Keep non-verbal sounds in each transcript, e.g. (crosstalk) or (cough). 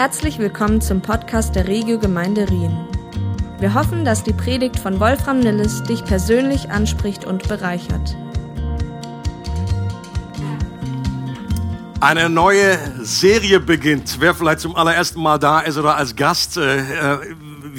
Herzlich willkommen zum Podcast der Regio Gemeinde Rien. Wir hoffen, dass die Predigt von Wolfram Nilles dich persönlich anspricht und bereichert. Eine neue Serie beginnt. Wer vielleicht zum allerersten Mal da ist oder als Gast, äh, äh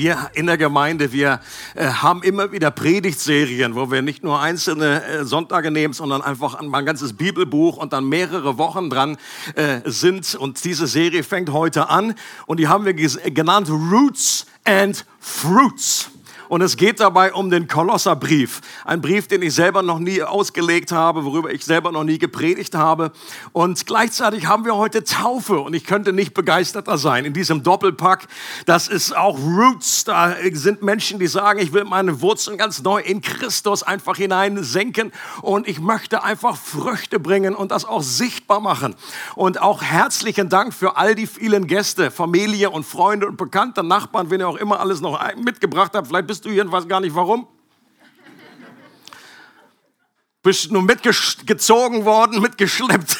wir in der Gemeinde, wir äh, haben immer wieder Predigtserien, wo wir nicht nur einzelne äh, Sonntage nehmen, sondern einfach ein, ganzes Bibelbuch und dann mehrere Wochen dran äh, sind. Und diese Serie fängt heute an und die haben wir genannt Roots and Fruits. Und es geht dabei um den Kolosserbrief. Ein Brief, den ich selber noch nie ausgelegt habe, worüber ich selber noch nie gepredigt habe. Und gleichzeitig haben wir heute Taufe. Und ich könnte nicht begeisterter sein in diesem Doppelpack. Das ist auch Roots. Da sind Menschen, die sagen, ich will meine Wurzeln ganz neu in Christus einfach hineinsenken. Und ich möchte einfach Früchte bringen und das auch sichtbar machen. Und auch herzlichen Dank für all die vielen Gäste, Familie und Freunde und Bekannte, Nachbarn, wenn ihr auch immer alles noch mitgebracht habt. Vielleicht bist bist du hier und weiß gar nicht warum? Bist nur mitgezogen worden, mitgeschleppt.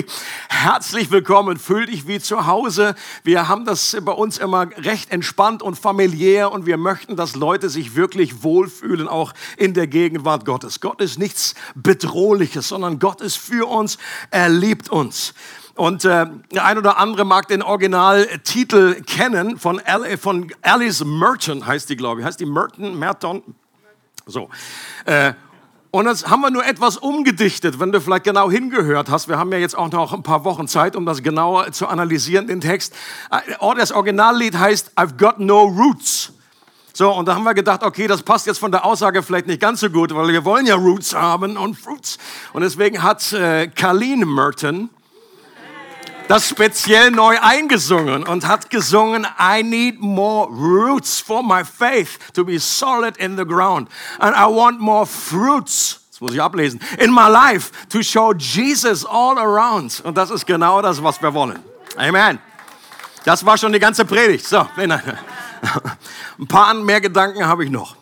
(laughs) Herzlich willkommen, fühl dich wie zu Hause. Wir haben das bei uns immer recht entspannt und familiär und wir möchten, dass Leute sich wirklich wohlfühlen, auch in der Gegenwart Gottes. Gott ist nichts Bedrohliches, sondern Gott ist für uns, er liebt uns. Und äh, der ein oder andere mag den Originaltitel kennen von, Al von Alice Merton, heißt die, glaube ich. Heißt die Merton? Merton? So. Äh, und jetzt haben wir nur etwas umgedichtet, wenn du vielleicht genau hingehört hast. Wir haben ja jetzt auch noch ein paar Wochen Zeit, um das genauer zu analysieren, den Text. Äh, das Originallied heißt I've Got No Roots. So, und da haben wir gedacht, okay, das passt jetzt von der Aussage vielleicht nicht ganz so gut, weil wir wollen ja Roots haben und Fruits. Und deswegen hat äh, Colleen Merton das speziell neu eingesungen und hat gesungen, I need more roots for my faith to be solid in the ground. And I want more fruits, das muss ich ablesen, in my life to show Jesus all around. Und das ist genau das, was wir wollen. Amen. Das war schon die ganze Predigt. So, (laughs) ein paar mehr Gedanken habe ich noch.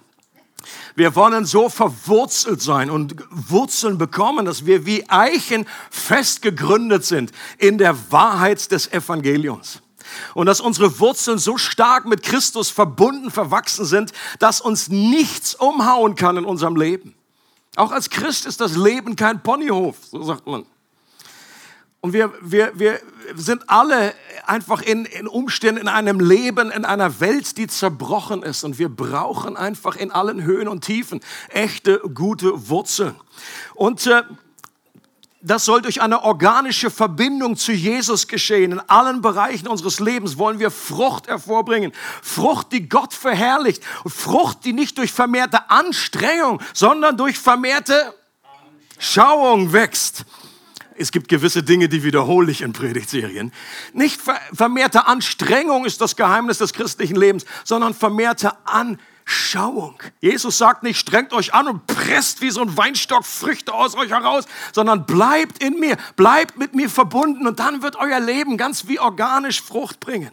Wir wollen so verwurzelt sein und Wurzeln bekommen, dass wir wie Eichen fest gegründet sind in der Wahrheit des Evangeliums. Und dass unsere Wurzeln so stark mit Christus verbunden, verwachsen sind, dass uns nichts umhauen kann in unserem Leben. Auch als Christ ist das Leben kein Ponyhof, so sagt man. Und wir, wir, wir sind alle einfach in, in Umständen, in einem Leben, in einer Welt, die zerbrochen ist. Und wir brauchen einfach in allen Höhen und Tiefen echte, gute Wurzeln. Und äh, das soll durch eine organische Verbindung zu Jesus geschehen. In allen Bereichen unseres Lebens wollen wir Frucht hervorbringen. Frucht, die Gott verherrlicht. Frucht, die nicht durch vermehrte Anstrengung, sondern durch vermehrte Schauung wächst es gibt gewisse Dinge, die wiederhole ich in Predigtserien. Nicht vermehrte Anstrengung ist das Geheimnis des christlichen Lebens, sondern vermehrte Anschauung. Jesus sagt nicht, strengt euch an und presst wie so ein Weinstock Früchte aus euch heraus, sondern bleibt in mir, bleibt mit mir verbunden und dann wird euer Leben ganz wie organisch Frucht bringen.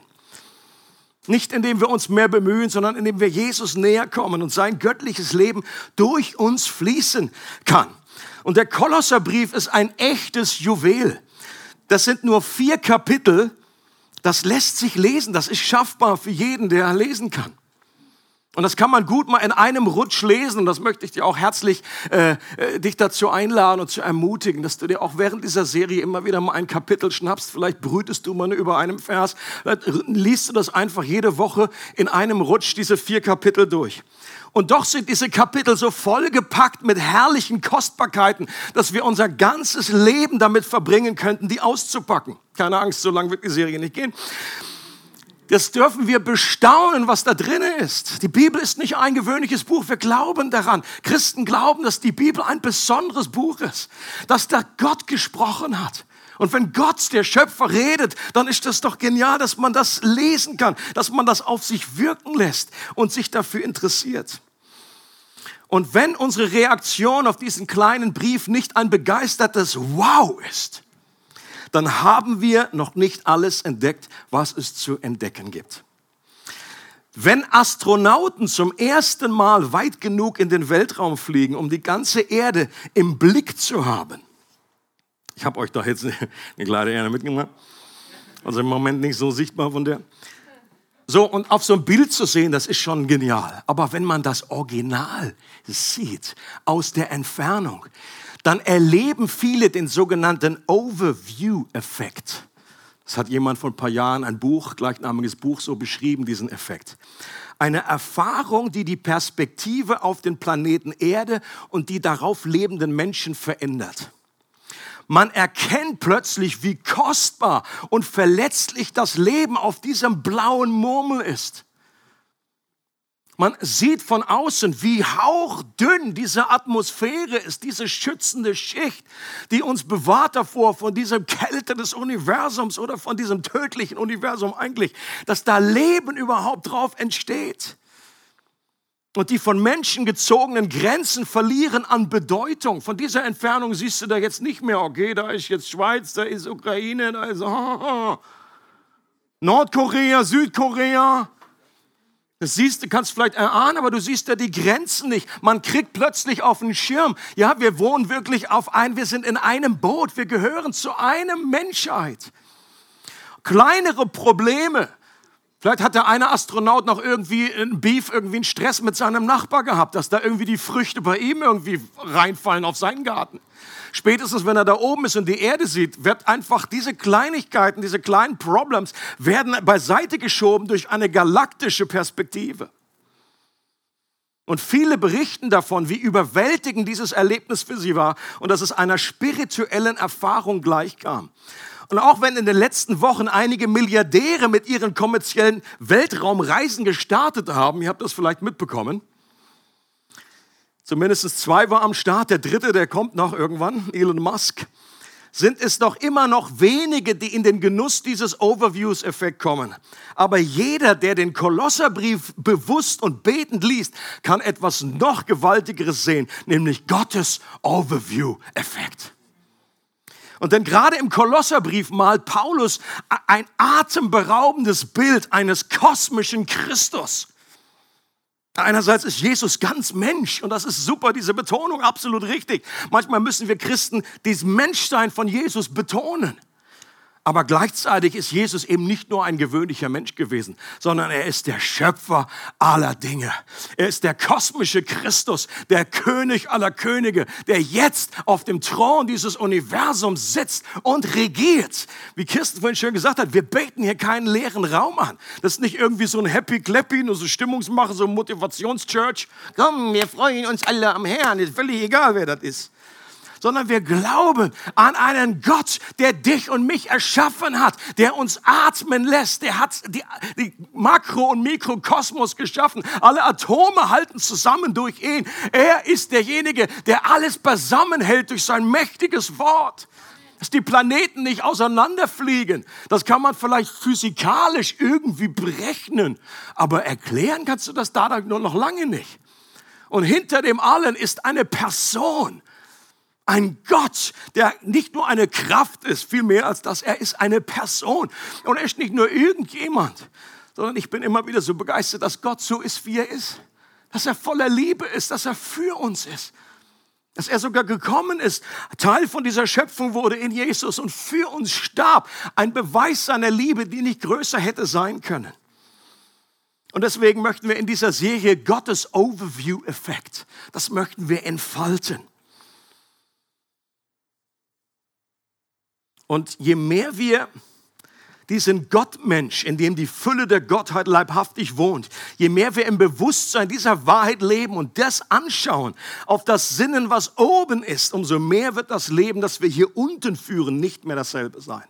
Nicht indem wir uns mehr bemühen, sondern indem wir Jesus näher kommen und sein göttliches Leben durch uns fließen kann. Und der Kolosserbrief ist ein echtes Juwel. Das sind nur vier Kapitel. Das lässt sich lesen. Das ist schaffbar für jeden, der lesen kann. Und das kann man gut mal in einem Rutsch lesen. Und das möchte ich dir auch herzlich äh, äh, dich dazu einladen und zu ermutigen, dass du dir auch während dieser Serie immer wieder mal ein Kapitel schnappst. Vielleicht brütest du mal über einem Vers. Vielleicht liest du das einfach jede Woche in einem Rutsch, diese vier Kapitel durch. Und doch sind diese Kapitel so vollgepackt mit herrlichen Kostbarkeiten, dass wir unser ganzes Leben damit verbringen könnten, die auszupacken. Keine Angst, so lange wird die Serie nicht gehen. Das dürfen wir bestaunen, was da drin ist. Die Bibel ist nicht ein gewöhnliches Buch. Wir glauben daran. Christen glauben, dass die Bibel ein besonderes Buch ist, dass da Gott gesprochen hat. Und wenn Gott, der Schöpfer, redet, dann ist das doch genial, dass man das lesen kann, dass man das auf sich wirken lässt und sich dafür interessiert. Und wenn unsere Reaktion auf diesen kleinen Brief nicht ein begeistertes Wow ist, dann haben wir noch nicht alles entdeckt, was es zu entdecken gibt. Wenn Astronauten zum ersten Mal weit genug in den Weltraum fliegen, um die ganze Erde im Blick zu haben, ich habe euch doch jetzt (laughs) eine kleine Erde mitgemacht. Also im Moment nicht so sichtbar von der. So, und auf so einem Bild zu sehen, das ist schon genial. Aber wenn man das Original sieht, aus der Entfernung, dann erleben viele den sogenannten Overview-Effekt. Das hat jemand vor ein paar Jahren ein Buch, gleichnamiges Buch, so beschrieben, diesen Effekt. Eine Erfahrung, die die Perspektive auf den Planeten Erde und die darauf lebenden Menschen verändert. Man erkennt plötzlich, wie kostbar und verletzlich das Leben auf diesem blauen Murmel ist. Man sieht von außen, wie hauchdünn diese Atmosphäre ist, diese schützende Schicht, die uns bewahrt davor, von dieser Kälte des Universums oder von diesem tödlichen Universum eigentlich, dass da Leben überhaupt drauf entsteht. Und die von Menschen gezogenen Grenzen verlieren an Bedeutung. Von dieser Entfernung siehst du da jetzt nicht mehr, okay, da ist jetzt Schweiz, da ist Ukraine, da ist (laughs) Nordkorea, Südkorea. Das siehst du, kannst vielleicht erahnen, aber du siehst ja die Grenzen nicht. Man kriegt plötzlich auf den Schirm. Ja, wir wohnen wirklich auf ein, wir sind in einem Boot, wir gehören zu einem Menschheit. Kleinere Probleme. Vielleicht hat der eine Astronaut noch irgendwie einen Beef, irgendwie einen Stress mit seinem Nachbar gehabt, dass da irgendwie die Früchte bei ihm irgendwie reinfallen auf seinen Garten. Spätestens, wenn er da oben ist und die Erde sieht, wird einfach diese Kleinigkeiten, diese kleinen Problems werden beiseite geschoben durch eine galaktische Perspektive. Und viele berichten davon, wie überwältigend dieses Erlebnis für sie war und dass es einer spirituellen Erfahrung gleichkam. Und auch wenn in den letzten Wochen einige Milliardäre mit ihren kommerziellen Weltraumreisen gestartet haben, ihr habt das vielleicht mitbekommen, Zumindest zwei war am Start, der dritte, der kommt noch irgendwann, Elon Musk. Sind es doch immer noch wenige, die in den Genuss dieses Overviews-Effekt kommen. Aber jeder, der den Kolosserbrief bewusst und betend liest, kann etwas noch Gewaltigeres sehen, nämlich Gottes Overview-Effekt. Und denn gerade im Kolosserbrief malt Paulus ein atemberaubendes Bild eines kosmischen Christus. Einerseits ist Jesus ganz Mensch und das ist super, diese Betonung, absolut richtig. Manchmal müssen wir Christen dieses Menschsein von Jesus betonen. Aber gleichzeitig ist Jesus eben nicht nur ein gewöhnlicher Mensch gewesen, sondern er ist der Schöpfer aller Dinge. Er ist der kosmische Christus, der König aller Könige, der jetzt auf dem Thron dieses Universums sitzt und regiert. Wie Kirsten vorhin schön gesagt hat, wir beten hier keinen leeren Raum an. Das ist nicht irgendwie so ein Happy Clappy, nur so Stimmungsmache, so Motivationschurch. Komm, wir freuen uns alle am Herrn, ist völlig egal, wer das ist sondern wir glauben an einen Gott, der dich und mich erschaffen hat, der uns atmen lässt, der hat die, die Makro- und Mikrokosmos geschaffen. Alle Atome halten zusammen durch ihn. Er ist derjenige, der alles beisammenhält durch sein mächtiges Wort dass die Planeten nicht auseinanderfliegen. Das kann man vielleicht physikalisch irgendwie berechnen, aber erklären kannst du das da nur noch lange nicht. Und hinter dem allen ist eine Person, ein Gott, der nicht nur eine Kraft ist, viel mehr als das, er ist eine Person. Und er ist nicht nur irgendjemand, sondern ich bin immer wieder so begeistert, dass Gott so ist, wie er ist. Dass er voller Liebe ist, dass er für uns ist. Dass er sogar gekommen ist, Teil von dieser Schöpfung wurde in Jesus und für uns starb. Ein Beweis seiner Liebe, die nicht größer hätte sein können. Und deswegen möchten wir in dieser Serie Gottes Overview-Effekt, das möchten wir entfalten. Und je mehr wir diesen Gottmensch, in dem die Fülle der Gottheit leibhaftig wohnt, je mehr wir im Bewusstsein dieser Wahrheit leben und das anschauen, auf das Sinnen, was oben ist, umso mehr wird das Leben, das wir hier unten führen, nicht mehr dasselbe sein.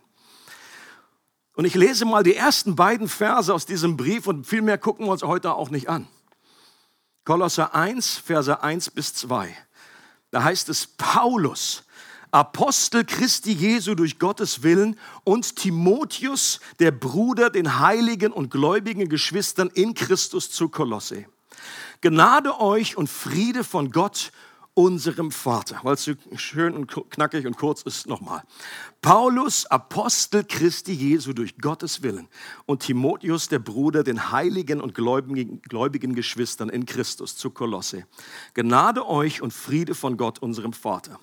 Und ich lese mal die ersten beiden Verse aus diesem Brief und viel mehr gucken wir uns heute auch nicht an. Kolosser 1, Verse 1 bis 2. Da heißt es, Paulus, Apostel Christi Jesu durch Gottes Willen und Timotheus, der Bruder, den heiligen und gläubigen Geschwistern in Christus zu Kolosse. Gnade euch und Friede von Gott, unserem Vater. Weil es so schön und knackig und kurz ist, nochmal. Paulus, Apostel Christi Jesu durch Gottes Willen und Timotheus, der Bruder, den heiligen und gläubigen, gläubigen Geschwistern in Christus zu Kolosse. Gnade euch und Friede von Gott, unserem Vater.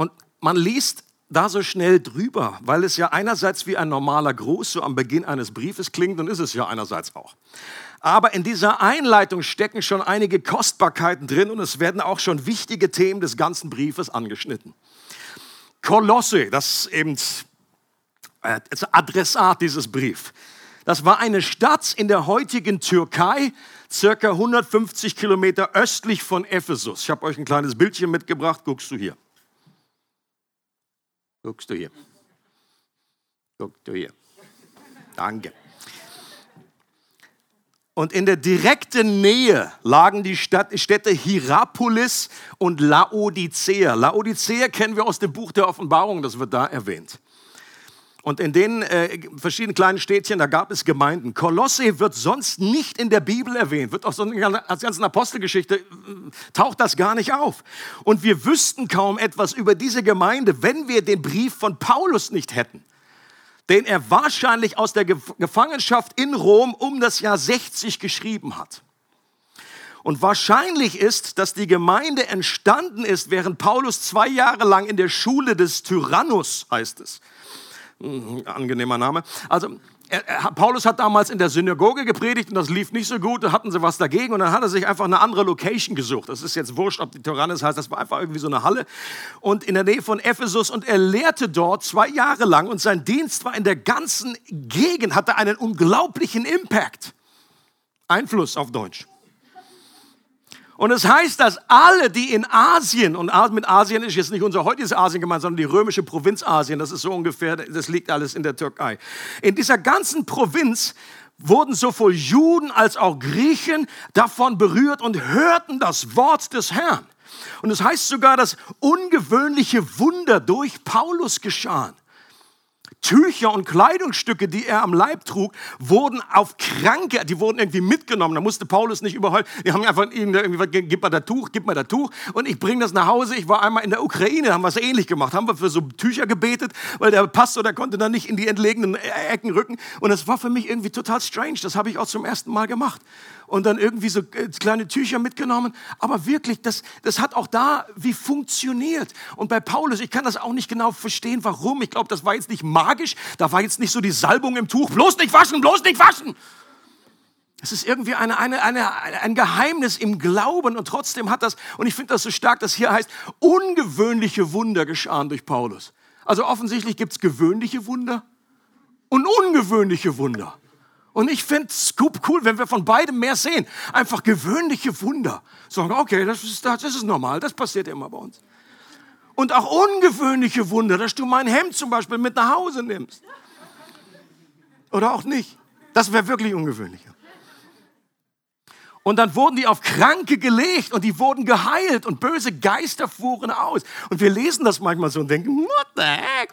Und man liest da so schnell drüber, weil es ja einerseits wie ein normaler Gruß so am Beginn eines Briefes klingt und ist es ja einerseits auch. Aber in dieser Einleitung stecken schon einige Kostbarkeiten drin und es werden auch schon wichtige Themen des ganzen Briefes angeschnitten. Kolosse, das eben äh, das Adressat dieses Briefs. Das war eine Stadt in der heutigen Türkei, circa 150 Kilometer östlich von Ephesus. Ich habe euch ein kleines Bildchen mitgebracht, guckst du hier. Guckst du hier. Guckst du hier. Danke. Und in der direkten Nähe lagen die Städte Hierapolis und Laodicea. Laodicea kennen wir aus dem Buch der Offenbarung, das wird da erwähnt. Und in den äh, verschiedenen kleinen Städtchen, da gab es Gemeinden. Kolosse wird sonst nicht in der Bibel erwähnt, wird auch so in der ganzen Apostelgeschichte, äh, taucht das gar nicht auf. Und wir wüssten kaum etwas über diese Gemeinde, wenn wir den Brief von Paulus nicht hätten, den er wahrscheinlich aus der Gefangenschaft in Rom um das Jahr 60 geschrieben hat. Und wahrscheinlich ist, dass die Gemeinde entstanden ist, während Paulus zwei Jahre lang in der Schule des Tyrannus, heißt es, angenehmer Name. Also er, Paulus hat damals in der Synagoge gepredigt und das lief nicht so gut, da hatten sie was dagegen und dann hat er sich einfach eine andere Location gesucht. Das ist jetzt wurscht, ob die Tyrannis heißt, das war einfach irgendwie so eine Halle und in der Nähe von Ephesus und er lehrte dort zwei Jahre lang und sein Dienst war in der ganzen Gegend, hatte einen unglaublichen Impact. Einfluss auf Deutsch. Und es heißt, dass alle, die in Asien, und mit Asien ist jetzt nicht unser heutiges Asien gemeint, sondern die römische Provinz Asien, das ist so ungefähr, das liegt alles in der Türkei. In dieser ganzen Provinz wurden sowohl Juden als auch Griechen davon berührt und hörten das Wort des Herrn. Und es heißt sogar, dass ungewöhnliche Wunder durch Paulus geschahen. Tücher und Kleidungsstücke, die er am Leib trug, wurden auf Kranke, die wurden irgendwie mitgenommen. Da musste Paulus nicht überholen. Die haben einfach irgendwie, gib mal das Tuch, gib mal das Tuch und ich bringe das nach Hause. Ich war einmal in der Ukraine, haben wir es ähnlich gemacht. Haben wir für so Tücher gebetet, weil der Pastor, der konnte dann nicht in die entlegenen Ecken rücken. Und das war für mich irgendwie total strange. Das habe ich auch zum ersten Mal gemacht und dann irgendwie so äh, kleine Tücher mitgenommen. Aber wirklich, das, das hat auch da wie funktioniert. Und bei Paulus, ich kann das auch nicht genau verstehen, warum. Ich glaube, das war jetzt nicht magisch. Da war jetzt nicht so die Salbung im Tuch. Bloß nicht waschen, bloß nicht waschen. Es ist irgendwie eine, eine, eine, ein Geheimnis im Glauben und trotzdem hat das, und ich finde das so stark, dass hier heißt, ungewöhnliche Wunder geschahen durch Paulus. Also offensichtlich gibt es gewöhnliche Wunder und ungewöhnliche Wunder. Und ich finde es cool, wenn wir von beidem mehr sehen. Einfach gewöhnliche Wunder. Sagen, okay, das ist, das ist normal, das passiert immer bei uns. Und auch ungewöhnliche Wunder, dass du mein Hemd zum Beispiel mit nach Hause nimmst. Oder auch nicht. Das wäre wirklich ungewöhnlich. Und dann wurden die auf Kranke gelegt und die wurden geheilt und böse Geister fuhren aus. Und wir lesen das manchmal so und denken, what the heck?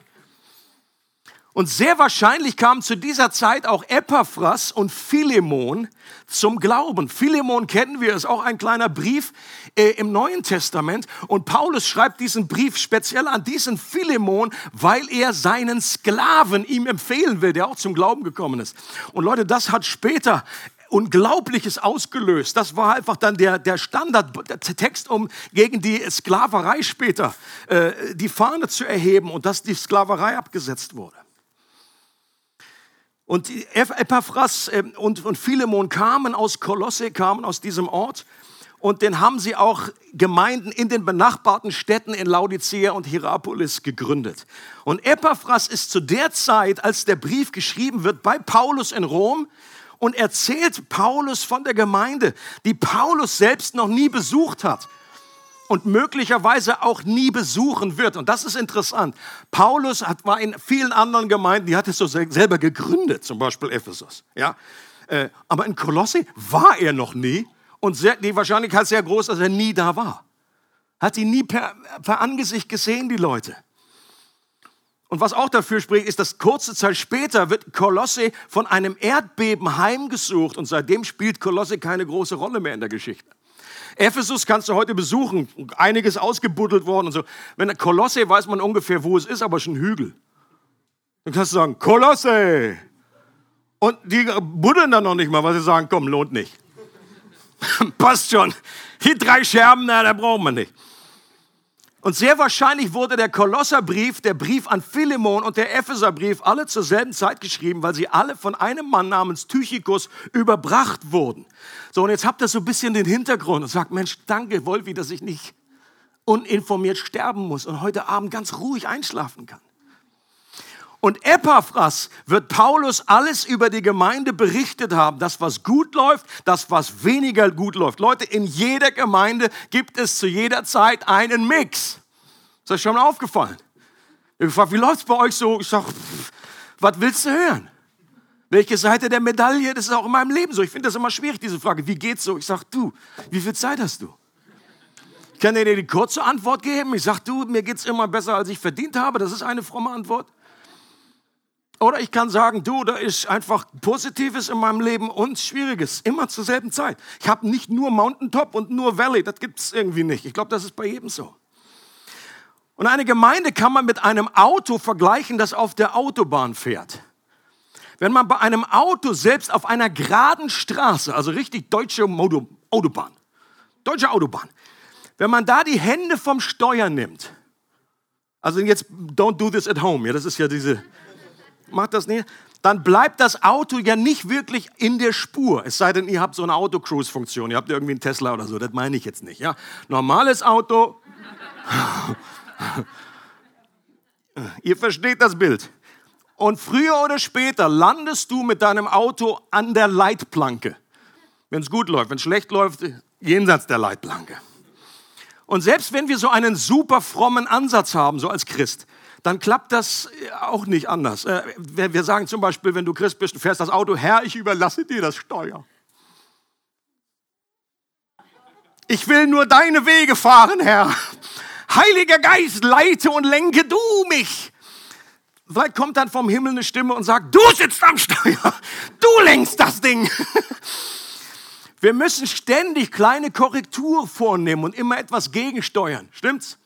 Und sehr wahrscheinlich kamen zu dieser Zeit auch Epaphras und Philemon zum Glauben. Philemon kennen wir, ist auch ein kleiner Brief äh, im Neuen Testament. Und Paulus schreibt diesen Brief speziell an diesen Philemon, weil er seinen Sklaven ihm empfehlen will, der auch zum Glauben gekommen ist. Und Leute, das hat später Unglaubliches ausgelöst. Das war einfach dann der, der Standardtext, um gegen die Sklaverei später äh, die Fahne zu erheben und dass die Sklaverei abgesetzt wurde. Und Epaphras ähm, und, und Philemon kamen aus Kolosse, kamen aus diesem Ort. Und den haben sie auch Gemeinden in den benachbarten Städten in Laodicea und Hierapolis gegründet. Und Epaphras ist zu der Zeit, als der Brief geschrieben wird, bei Paulus in Rom und erzählt Paulus von der Gemeinde, die Paulus selbst noch nie besucht hat und möglicherweise auch nie besuchen wird. Und das ist interessant. Paulus hat, war in vielen anderen Gemeinden, die hat es so selber gegründet, zum Beispiel Ephesus. Ja? Äh, aber in Kolosse war er noch nie und sehr, die Wahrscheinlichkeit ist sehr groß, dass er nie da war. Hat ihn nie per, per Angesicht gesehen, die Leute. Und was auch dafür spricht, ist, dass kurze Zeit später wird Kolosse von einem Erdbeben heimgesucht und seitdem spielt Kolosse keine große Rolle mehr in der Geschichte. Ephesus kannst du heute besuchen, einiges ausgebuddelt worden und so. Wenn Kolosse weiß man ungefähr, wo es ist, aber schon Hügel. Dann kannst du sagen, Kolosse. Und die buddeln dann noch nicht mal, weil sie sagen, komm, lohnt nicht. (laughs) Passt schon. Die drei Scherben, na, da brauchen wir nicht. Und sehr wahrscheinlich wurde der Kolosserbrief, der Brief an Philemon und der Epheserbrief alle zur selben Zeit geschrieben, weil sie alle von einem Mann namens Tychikus überbracht wurden. So, und jetzt habt ihr so ein bisschen den Hintergrund und sagt, Mensch, danke, Wolfi, dass ich nicht uninformiert sterben muss und heute Abend ganz ruhig einschlafen kann. Und Epaphras wird Paulus alles über die Gemeinde berichtet haben. Das, was gut läuft, das, was weniger gut läuft. Leute, in jeder Gemeinde gibt es zu jeder Zeit einen Mix. Ist euch schon mal aufgefallen? Ich gefragt, wie läuft es bei euch so? Ich sage, was willst du hören? Welche Seite der Medaille? Das ist auch in meinem Leben so. Ich finde das immer schwierig, diese Frage. Wie geht's so? Ich sage, du, wie viel Zeit hast du? Ich kann dir die kurze Antwort geben. Ich sage, du, mir geht's immer besser, als ich verdient habe. Das ist eine fromme Antwort. Oder ich kann sagen, du, da ist einfach Positives in meinem Leben und Schwieriges, immer zur selben Zeit. Ich habe nicht nur Mountaintop und nur Valley, das gibt es irgendwie nicht. Ich glaube, das ist bei jedem so. Und eine Gemeinde kann man mit einem Auto vergleichen, das auf der Autobahn fährt. Wenn man bei einem Auto selbst auf einer geraden Straße, also richtig deutsche Modo, Autobahn, deutsche Autobahn, wenn man da die Hände vom Steuer nimmt, also jetzt don't do this at home, ja, das ist ja diese macht das nicht, dann bleibt das Auto ja nicht wirklich in der Spur. Es sei denn, ihr habt so eine Auto-Cruise-Funktion, ihr habt irgendwie einen Tesla oder so, das meine ich jetzt nicht. Ja? Normales Auto, (laughs) ihr versteht das Bild. Und früher oder später landest du mit deinem Auto an der Leitplanke. Wenn es gut läuft, wenn es schlecht läuft, jenseits der Leitplanke. Und selbst wenn wir so einen super frommen Ansatz haben, so als Christ, dann klappt das auch nicht anders. Äh, wir sagen zum Beispiel, wenn du Christ bist, du fährst das Auto, Herr, ich überlasse dir das Steuer. Ich will nur deine Wege fahren, Herr. Heiliger Geist, leite und lenke du mich. Vielleicht kommt dann vom Himmel eine Stimme und sagt, du sitzt am Steuer, du lenkst das Ding. Wir müssen ständig kleine Korrektur vornehmen und immer etwas gegensteuern. Stimmt's?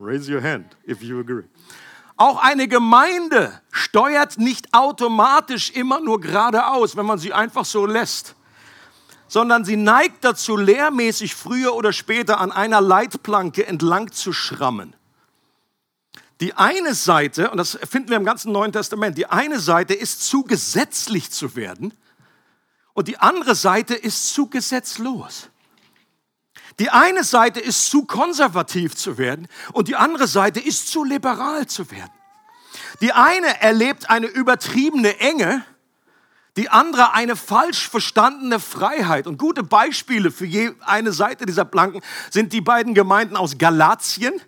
Raise your hand if you agree. Auch eine Gemeinde steuert nicht automatisch immer nur geradeaus, wenn man sie einfach so lässt, sondern sie neigt dazu, lehrmäßig früher oder später an einer Leitplanke entlang zu schrammen. Die eine Seite, und das finden wir im ganzen Neuen Testament, die eine Seite ist zu gesetzlich zu werden und die andere Seite ist zu gesetzlos. Die eine Seite ist zu konservativ zu werden und die andere Seite ist zu liberal zu werden. Die eine erlebt eine übertriebene Enge, die andere eine falsch verstandene Freiheit. Und gute Beispiele für je eine Seite dieser Planken sind die beiden Gemeinden aus Galatien.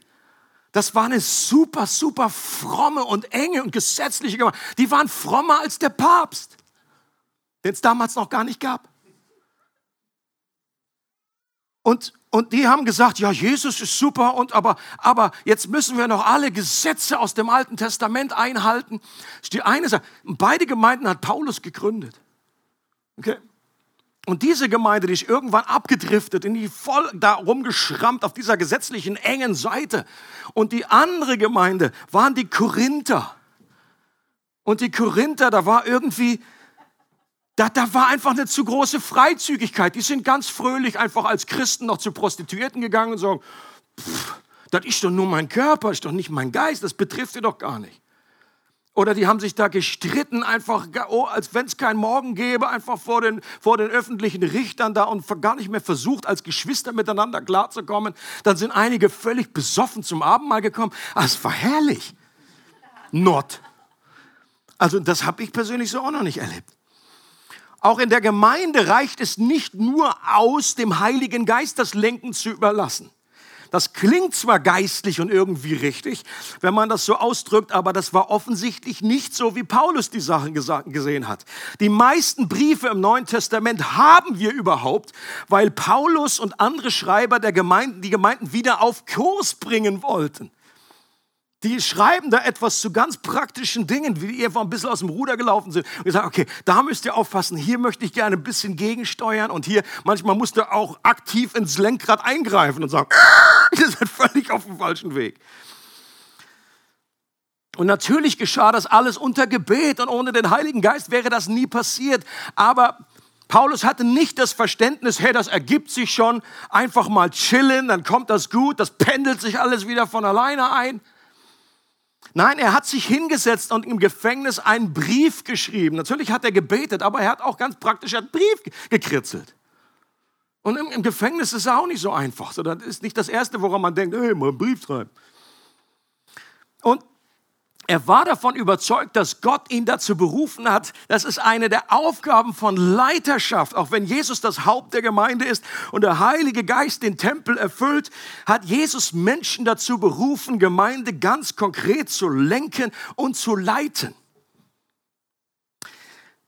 Das war eine super, super fromme und enge und gesetzliche Gemeinde. Die waren frommer als der Papst, den es damals noch gar nicht gab. Und, und die haben gesagt, ja, Jesus ist super, und aber, aber jetzt müssen wir noch alle Gesetze aus dem Alten Testament einhalten. Die eine Sache. Beide Gemeinden hat Paulus gegründet. Okay? Und diese Gemeinde, die ist irgendwann abgedriftet, in die voll da rumgeschrammt auf dieser gesetzlichen engen Seite. Und die andere Gemeinde waren die Korinther. Und die Korinther, da war irgendwie, da, da war einfach eine zu große Freizügigkeit. Die sind ganz fröhlich einfach als Christen noch zu Prostituierten gegangen und sagen, pff, das ist doch nur mein Körper, ist doch nicht mein Geist, das betrifft ihr doch gar nicht. Oder die haben sich da gestritten, einfach, oh, als wenn es keinen Morgen gäbe, einfach vor den, vor den öffentlichen Richtern da und gar nicht mehr versucht, als Geschwister miteinander klarzukommen. Dann sind einige völlig besoffen zum Abendmahl gekommen. Ah, es war herrlich. Not. Also das habe ich persönlich so auch noch nicht erlebt. Auch in der Gemeinde reicht es nicht nur aus, dem Heiligen Geist das Lenken zu überlassen. Das klingt zwar geistlich und irgendwie richtig, wenn man das so ausdrückt, aber das war offensichtlich nicht so, wie Paulus die Sachen gesehen hat. Die meisten Briefe im Neuen Testament haben wir überhaupt, weil Paulus und andere Schreiber der Gemeinden die Gemeinden wieder auf Kurs bringen wollten die schreiben da etwas zu ganz praktischen Dingen, wie die einfach ein bisschen aus dem Ruder gelaufen sind. Und ich sage, okay, da müsst ihr aufpassen, hier möchte ich gerne ein bisschen gegensteuern und hier, manchmal musst du auch aktiv ins Lenkrad eingreifen und sagen, (laughs) ihr seid völlig auf dem falschen Weg. Und natürlich geschah das alles unter Gebet und ohne den Heiligen Geist wäre das nie passiert. Aber Paulus hatte nicht das Verständnis, hey, das ergibt sich schon, einfach mal chillen, dann kommt das gut, das pendelt sich alles wieder von alleine ein. Nein, er hat sich hingesetzt und im Gefängnis einen Brief geschrieben. Natürlich hat er gebetet, aber er hat auch ganz praktisch einen Brief gekritzelt. Und im, im Gefängnis ist es auch nicht so einfach. So, das ist nicht das Erste, woran man denkt, hey, mal einen Brief schreiben. Und er war davon überzeugt, dass Gott ihn dazu berufen hat. Das ist eine der Aufgaben von Leiterschaft. Auch wenn Jesus das Haupt der Gemeinde ist und der Heilige Geist den Tempel erfüllt, hat Jesus Menschen dazu berufen, Gemeinde ganz konkret zu lenken und zu leiten.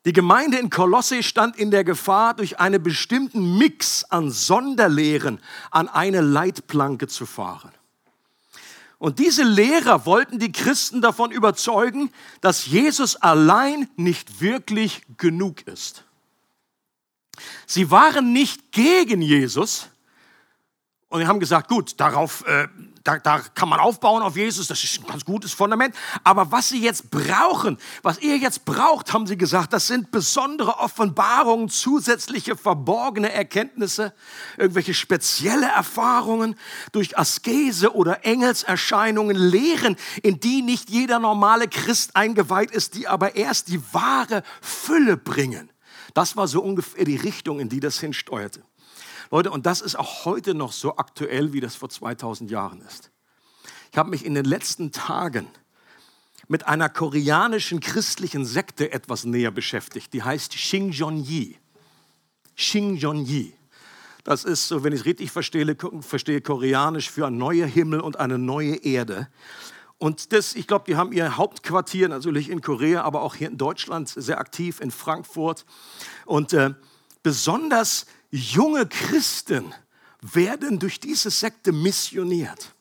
Die Gemeinde in Kolosse stand in der Gefahr, durch einen bestimmten Mix an Sonderlehren an eine Leitplanke zu fahren. Und diese Lehrer wollten die Christen davon überzeugen, dass Jesus allein nicht wirklich genug ist. Sie waren nicht gegen Jesus und haben gesagt, gut, darauf äh, da, da kann man aufbauen auf Jesus, das ist ein ganz gutes Fundament. Aber was sie jetzt brauchen, was ihr jetzt braucht, haben sie gesagt, das sind besondere Offenbarungen, zusätzliche verborgene Erkenntnisse, irgendwelche spezielle Erfahrungen durch Askese oder Engelserscheinungen, Lehren, in die nicht jeder normale Christ eingeweiht ist, die aber erst die wahre Fülle bringen. Das war so ungefähr die Richtung, in die das hinsteuerte. Leute, und das ist auch heute noch so aktuell, wie das vor 2000 Jahren ist. Ich habe mich in den letzten Tagen mit einer koreanischen christlichen Sekte etwas näher beschäftigt. Die heißt Shinjeonji. Shinjeonji. Das ist, so wenn ich es richtig verstehe, verstehe, koreanisch für ein neuer Himmel und eine neue Erde. Und das, ich glaube, die haben ihr Hauptquartier natürlich in Korea, aber auch hier in Deutschland sehr aktiv, in Frankfurt. Und äh, besonders junge Christen werden durch diese Sekte missioniert.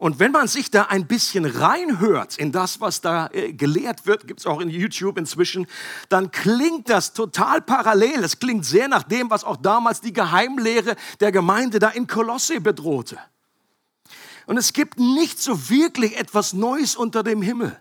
Und wenn man sich da ein bisschen reinhört in das, was da äh, gelehrt wird, gibt es auch in YouTube inzwischen, dann klingt das total parallel. Es klingt sehr nach dem, was auch damals die Geheimlehre der Gemeinde da in Kolosse bedrohte. Und es gibt nicht so wirklich etwas Neues unter dem Himmel.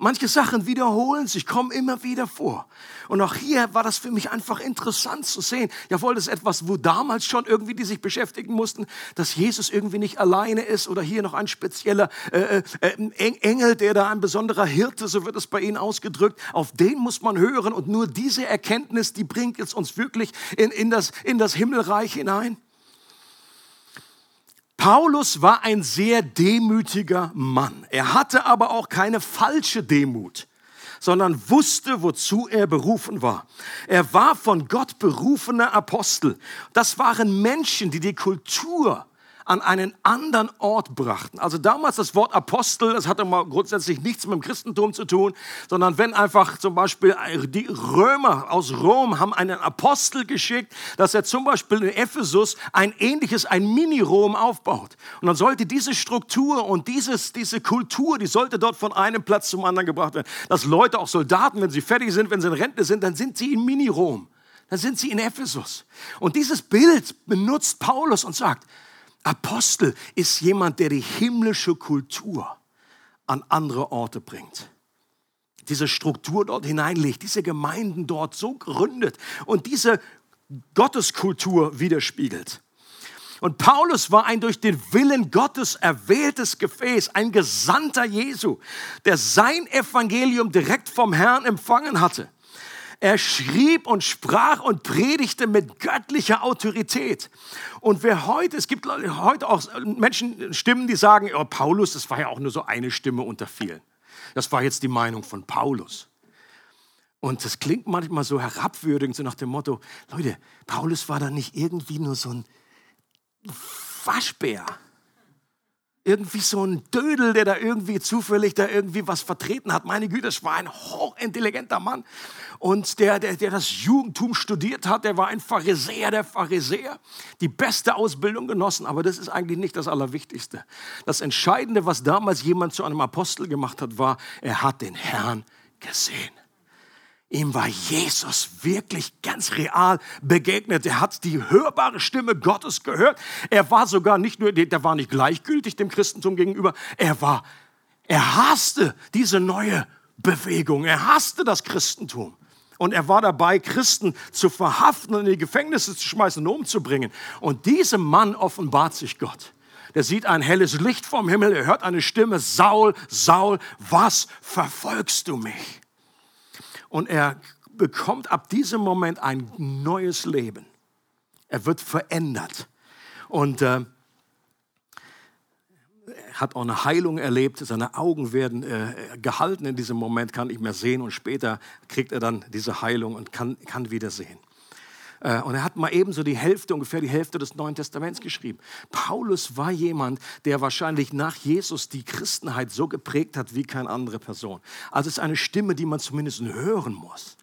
Manche Sachen wiederholen sich, kommen immer wieder vor. Und auch hier war das für mich einfach interessant zu sehen. Jawohl, das ist etwas, wo damals schon irgendwie die sich beschäftigen mussten, dass Jesus irgendwie nicht alleine ist oder hier noch ein spezieller äh, äh, Engel, der da ein besonderer Hirte, so wird es bei ihnen ausgedrückt, auf den muss man hören. Und nur diese Erkenntnis, die bringt jetzt uns wirklich in, in, das, in das Himmelreich hinein. Paulus war ein sehr demütiger Mann. Er hatte aber auch keine falsche Demut, sondern wusste, wozu er berufen war. Er war von Gott berufener Apostel. Das waren Menschen, die die Kultur an einen anderen Ort brachten. Also damals das Wort Apostel, das hatte mal grundsätzlich nichts mit dem Christentum zu tun, sondern wenn einfach zum Beispiel die Römer aus Rom haben einen Apostel geschickt, dass er zum Beispiel in Ephesus ein ähnliches, ein Mini-Rom aufbaut. Und dann sollte diese Struktur und dieses, diese Kultur, die sollte dort von einem Platz zum anderen gebracht werden. Dass Leute, auch Soldaten, wenn sie fertig sind, wenn sie in Rente sind, dann sind sie in Mini-Rom. Dann sind sie in Ephesus. Und dieses Bild benutzt Paulus und sagt, Apostel ist jemand, der die himmlische Kultur an andere Orte bringt. Diese Struktur dort hineinlegt, diese Gemeinden dort so gründet und diese Gotteskultur widerspiegelt. Und Paulus war ein durch den Willen Gottes erwähltes Gefäß, ein Gesandter Jesu, der sein Evangelium direkt vom Herrn empfangen hatte. Er schrieb und sprach und predigte mit göttlicher Autorität. Und wer heute, es gibt heute auch Menschen, Stimmen, die sagen, oh, Paulus, das war ja auch nur so eine Stimme unter vielen. Das war jetzt die Meinung von Paulus. Und das klingt manchmal so herabwürdigend, so nach dem Motto, Leute, Paulus war da nicht irgendwie nur so ein Waschbär irgendwie so ein Dödel, der da irgendwie zufällig da irgendwie was vertreten hat. Meine Güte, das war ein hochintelligenter Mann. Und der, der, der das Judentum studiert hat, der war ein Pharisäer der Pharisäer, die beste Ausbildung genossen. Aber das ist eigentlich nicht das Allerwichtigste. Das Entscheidende, was damals jemand zu einem Apostel gemacht hat, war, er hat den Herrn gesehen. Ihm war Jesus wirklich ganz real begegnet. Er hat die hörbare Stimme Gottes gehört. Er war sogar nicht nur, der war nicht gleichgültig dem Christentum gegenüber. Er war, er hasste diese neue Bewegung. Er hasste das Christentum. Und er war dabei, Christen zu verhaften und in die Gefängnisse zu schmeißen und umzubringen. Und diesem Mann offenbart sich Gott. Der sieht ein helles Licht vom Himmel, er hört eine Stimme, Saul, Saul, was verfolgst du mich? Und er bekommt ab diesem Moment ein neues Leben. Er wird verändert. Und äh, hat auch eine Heilung erlebt. Seine Augen werden äh, gehalten in diesem Moment, kann nicht mehr sehen. Und später kriegt er dann diese Heilung und kann, kann wieder sehen. Äh, und er hat mal ebenso die Hälfte, ungefähr die Hälfte des Neuen Testaments geschrieben. Paulus war jemand, der wahrscheinlich nach Jesus die Christenheit so geprägt hat wie keine andere Person. Also es ist eine Stimme, die man zumindest hören muss.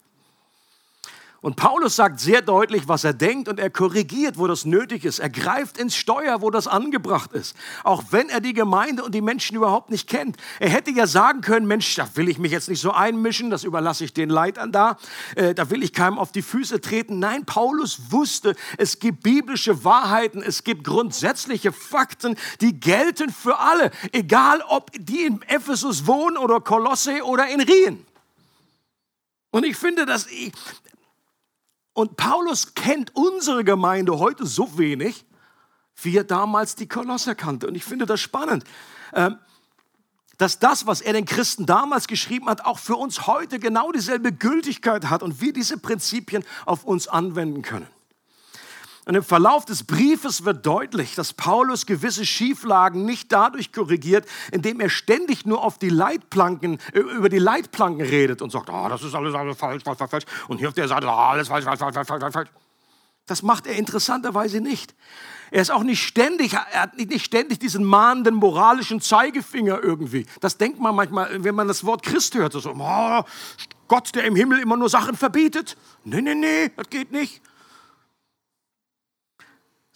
Und Paulus sagt sehr deutlich, was er denkt und er korrigiert, wo das nötig ist. Er greift ins Steuer, wo das angebracht ist. Auch wenn er die Gemeinde und die Menschen überhaupt nicht kennt. Er hätte ja sagen können, Mensch, da will ich mich jetzt nicht so einmischen, das überlasse ich den Leitern da. Äh, da will ich keinem auf die Füße treten. Nein, Paulus wusste, es gibt biblische Wahrheiten, es gibt grundsätzliche Fakten, die gelten für alle. Egal, ob die in Ephesus wohnen oder Kolosse oder in Rien. Und ich finde, dass ich, und Paulus kennt unsere Gemeinde heute so wenig, wie er damals die Kolosser kannte. Und ich finde das spannend, ähm, dass das, was er den Christen damals geschrieben hat, auch für uns heute genau dieselbe Gültigkeit hat und wir diese Prinzipien auf uns anwenden können. Und im Verlauf des Briefes wird deutlich, dass Paulus gewisse Schieflagen nicht dadurch korrigiert, indem er ständig nur auf die Leitplanken, äh, über die Leitplanken redet und sagt, oh, das ist alles, alles falsch, falsch, falsch, falsch. Und hier auf der Seite, oh, alles falsch, falsch, falsch, falsch, falsch. Das macht er interessanterweise nicht. Er ist auch nicht ständig, er hat nicht ständig diesen mahnenden moralischen Zeigefinger irgendwie. Das denkt man manchmal, wenn man das Wort Christ hört, so, oh, Gott, der im Himmel immer nur Sachen verbietet. Nee, nee, nee, das geht nicht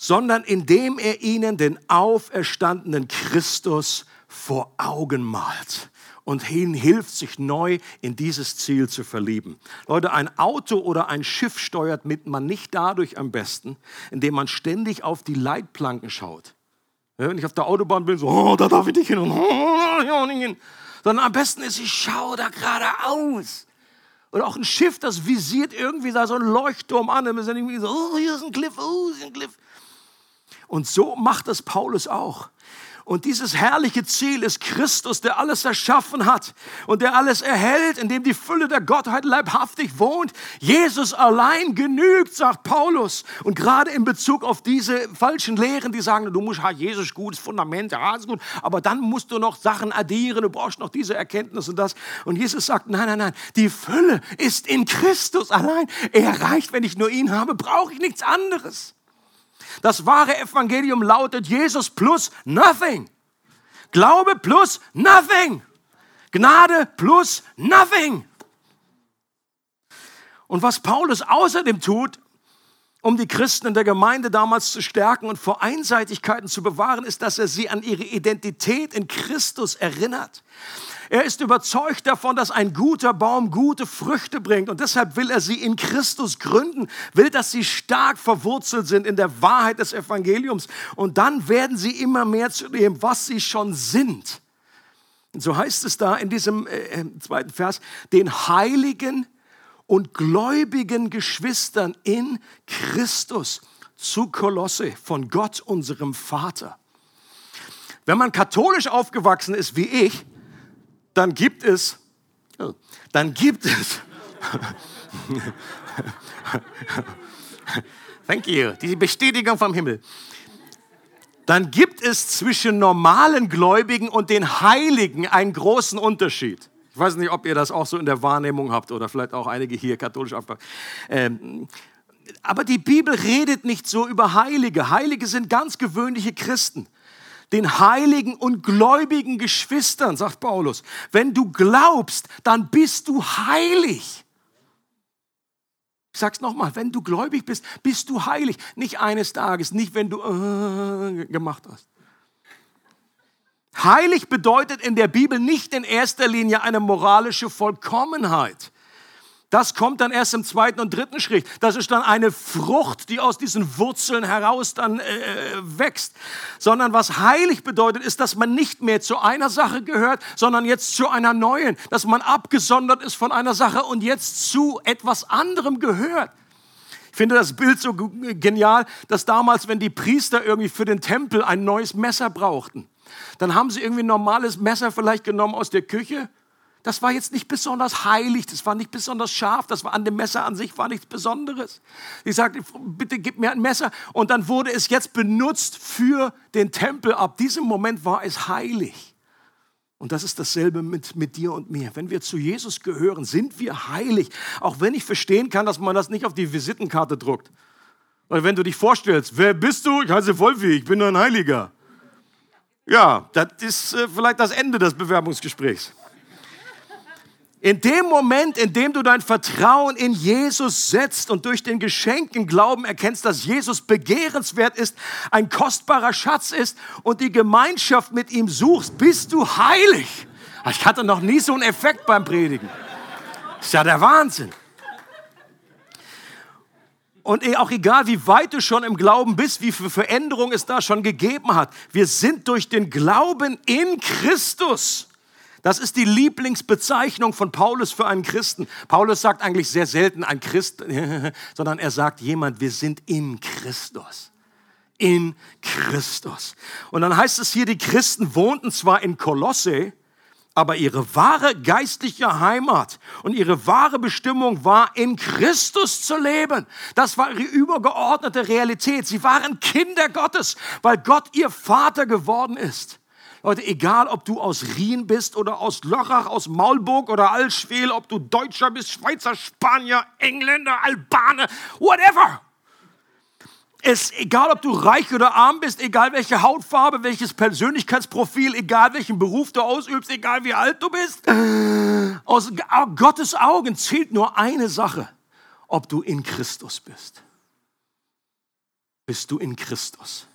sondern indem er ihnen den auferstandenen Christus vor Augen malt und ihnen hilft, sich neu in dieses Ziel zu verlieben. Leute, ein Auto oder ein Schiff steuert mit man nicht dadurch am besten, indem man ständig auf die Leitplanken schaut. wenn ich auf der Autobahn bin, so, oh, da darf ich nicht hin und oh, nicht hin. Sondern am besten ist, ich schaue da geradeaus. Oder auch ein Schiff, das visiert irgendwie da so einen Leuchtturm an. Dann ist irgendwie so, oh, hier ist ein Cliff, oh, hier ist ein Cliff. Und so macht es Paulus auch. Und dieses herrliche Ziel ist Christus, der alles erschaffen hat und der alles erhält, in dem die Fülle der Gottheit leibhaftig wohnt. Jesus allein genügt, sagt Paulus. Und gerade in Bezug auf diese falschen Lehren, die sagen, du musst, ha, Jesus, gutes Fundament, ja, ist gut, aber dann musst du noch Sachen addieren, du brauchst noch diese Erkenntnis und das. Und Jesus sagt, nein, nein, nein, die Fülle ist in Christus allein. Er reicht, wenn ich nur ihn habe, brauche ich nichts anderes. Das wahre Evangelium lautet Jesus plus nothing. Glaube plus nothing. Gnade plus nothing. Und was Paulus außerdem tut, um die Christen in der Gemeinde damals zu stärken und vor Einseitigkeiten zu bewahren, ist, dass er sie an ihre Identität in Christus erinnert. Er ist überzeugt davon, dass ein guter Baum gute Früchte bringt und deshalb will er sie in Christus gründen, will, dass sie stark verwurzelt sind in der Wahrheit des Evangeliums und dann werden sie immer mehr zu dem, was sie schon sind. Und so heißt es da in diesem äh, äh zweiten Vers, den heiligen und gläubigen Geschwistern in Christus zu Kolosse von Gott, unserem Vater. Wenn man katholisch aufgewachsen ist wie ich, dann gibt es, dann gibt es, (laughs) thank you, die Bestätigung vom Himmel. Dann gibt es zwischen normalen Gläubigen und den Heiligen einen großen Unterschied. Ich weiß nicht, ob ihr das auch so in der Wahrnehmung habt oder vielleicht auch einige hier katholisch aufgewachsen. Ähm, aber die Bibel redet nicht so über Heilige. Heilige sind ganz gewöhnliche Christen den heiligen und gläubigen Geschwistern, sagt Paulus. Wenn du glaubst, dann bist du heilig. Ich sag's nochmal, wenn du gläubig bist, bist du heilig. Nicht eines Tages, nicht wenn du äh, gemacht hast. Heilig bedeutet in der Bibel nicht in erster Linie eine moralische Vollkommenheit. Das kommt dann erst im zweiten und dritten Schritt. Das ist dann eine Frucht, die aus diesen Wurzeln heraus dann äh, wächst. Sondern was heilig bedeutet, ist, dass man nicht mehr zu einer Sache gehört, sondern jetzt zu einer neuen. Dass man abgesondert ist von einer Sache und jetzt zu etwas anderem gehört. Ich finde das Bild so genial, dass damals, wenn die Priester irgendwie für den Tempel ein neues Messer brauchten, dann haben sie irgendwie ein normales Messer vielleicht genommen aus der Küche das war jetzt nicht besonders heilig, das war nicht besonders scharf, das war an dem Messer an sich war nichts Besonderes. Sie sagte, bitte gib mir ein Messer. Und dann wurde es jetzt benutzt für den Tempel. Ab diesem Moment war es heilig. Und das ist dasselbe mit, mit dir und mir. Wenn wir zu Jesus gehören, sind wir heilig. Auch wenn ich verstehen kann, dass man das nicht auf die Visitenkarte druckt. Weil wenn du dich vorstellst, wer bist du? Ich heiße Wolfi, ich bin nur ein Heiliger. Ja, das ist äh, vielleicht das Ende des Bewerbungsgesprächs. In dem Moment, in dem du dein Vertrauen in Jesus setzt und durch den Geschenken Glauben erkennst, dass Jesus begehrenswert ist, ein kostbarer Schatz ist und die Gemeinschaft mit ihm suchst, bist du heilig. Ich hatte noch nie so einen Effekt beim Predigen. Ist ja der Wahnsinn. Und eh, auch egal, wie weit du schon im Glauben bist, wie viel Veränderung es da schon gegeben hat, wir sind durch den Glauben in Christus das ist die Lieblingsbezeichnung von Paulus für einen Christen. Paulus sagt eigentlich sehr selten ein Christ, (laughs) sondern er sagt jemand, wir sind in Christus. In Christus. Und dann heißt es hier, die Christen wohnten zwar in Kolosse, aber ihre wahre geistliche Heimat und ihre wahre Bestimmung war, in Christus zu leben. Das war ihre übergeordnete Realität. Sie waren Kinder Gottes, weil Gott ihr Vater geworden ist. Leute, egal ob du aus Rien bist oder aus Lochach, aus Maulburg oder Allschwel, ob du Deutscher bist, Schweizer, Spanier, Engländer, Albaner, whatever. Es egal, ob du reich oder arm bist, egal welche Hautfarbe, welches Persönlichkeitsprofil, egal welchen Beruf du ausübst, egal wie alt du bist, aus Gottes Augen zählt nur eine Sache, ob du in Christus bist. Bist du in Christus?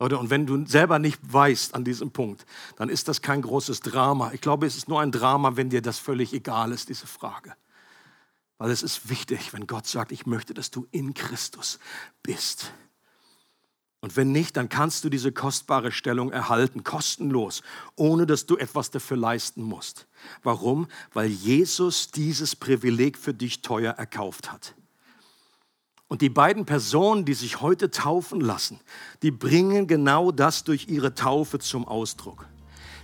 Leute, und wenn du selber nicht weißt an diesem Punkt, dann ist das kein großes Drama. Ich glaube, es ist nur ein Drama, wenn dir das völlig egal ist, diese Frage. Weil es ist wichtig, wenn Gott sagt, ich möchte, dass du in Christus bist. Und wenn nicht, dann kannst du diese kostbare Stellung erhalten, kostenlos, ohne dass du etwas dafür leisten musst. Warum? Weil Jesus dieses Privileg für dich teuer erkauft hat. Und die beiden Personen, die sich heute taufen lassen, die bringen genau das durch ihre Taufe zum Ausdruck.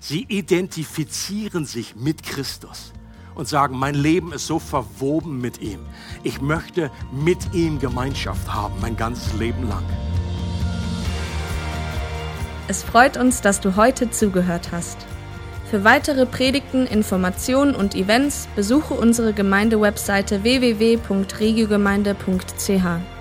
Sie identifizieren sich mit Christus und sagen, mein Leben ist so verwoben mit ihm. Ich möchte mit ihm Gemeinschaft haben, mein ganzes Leben lang. Es freut uns, dass du heute zugehört hast. Für weitere Predigten, Informationen und Events besuche unsere Gemeindewebseite www.regiogemeinde.ch.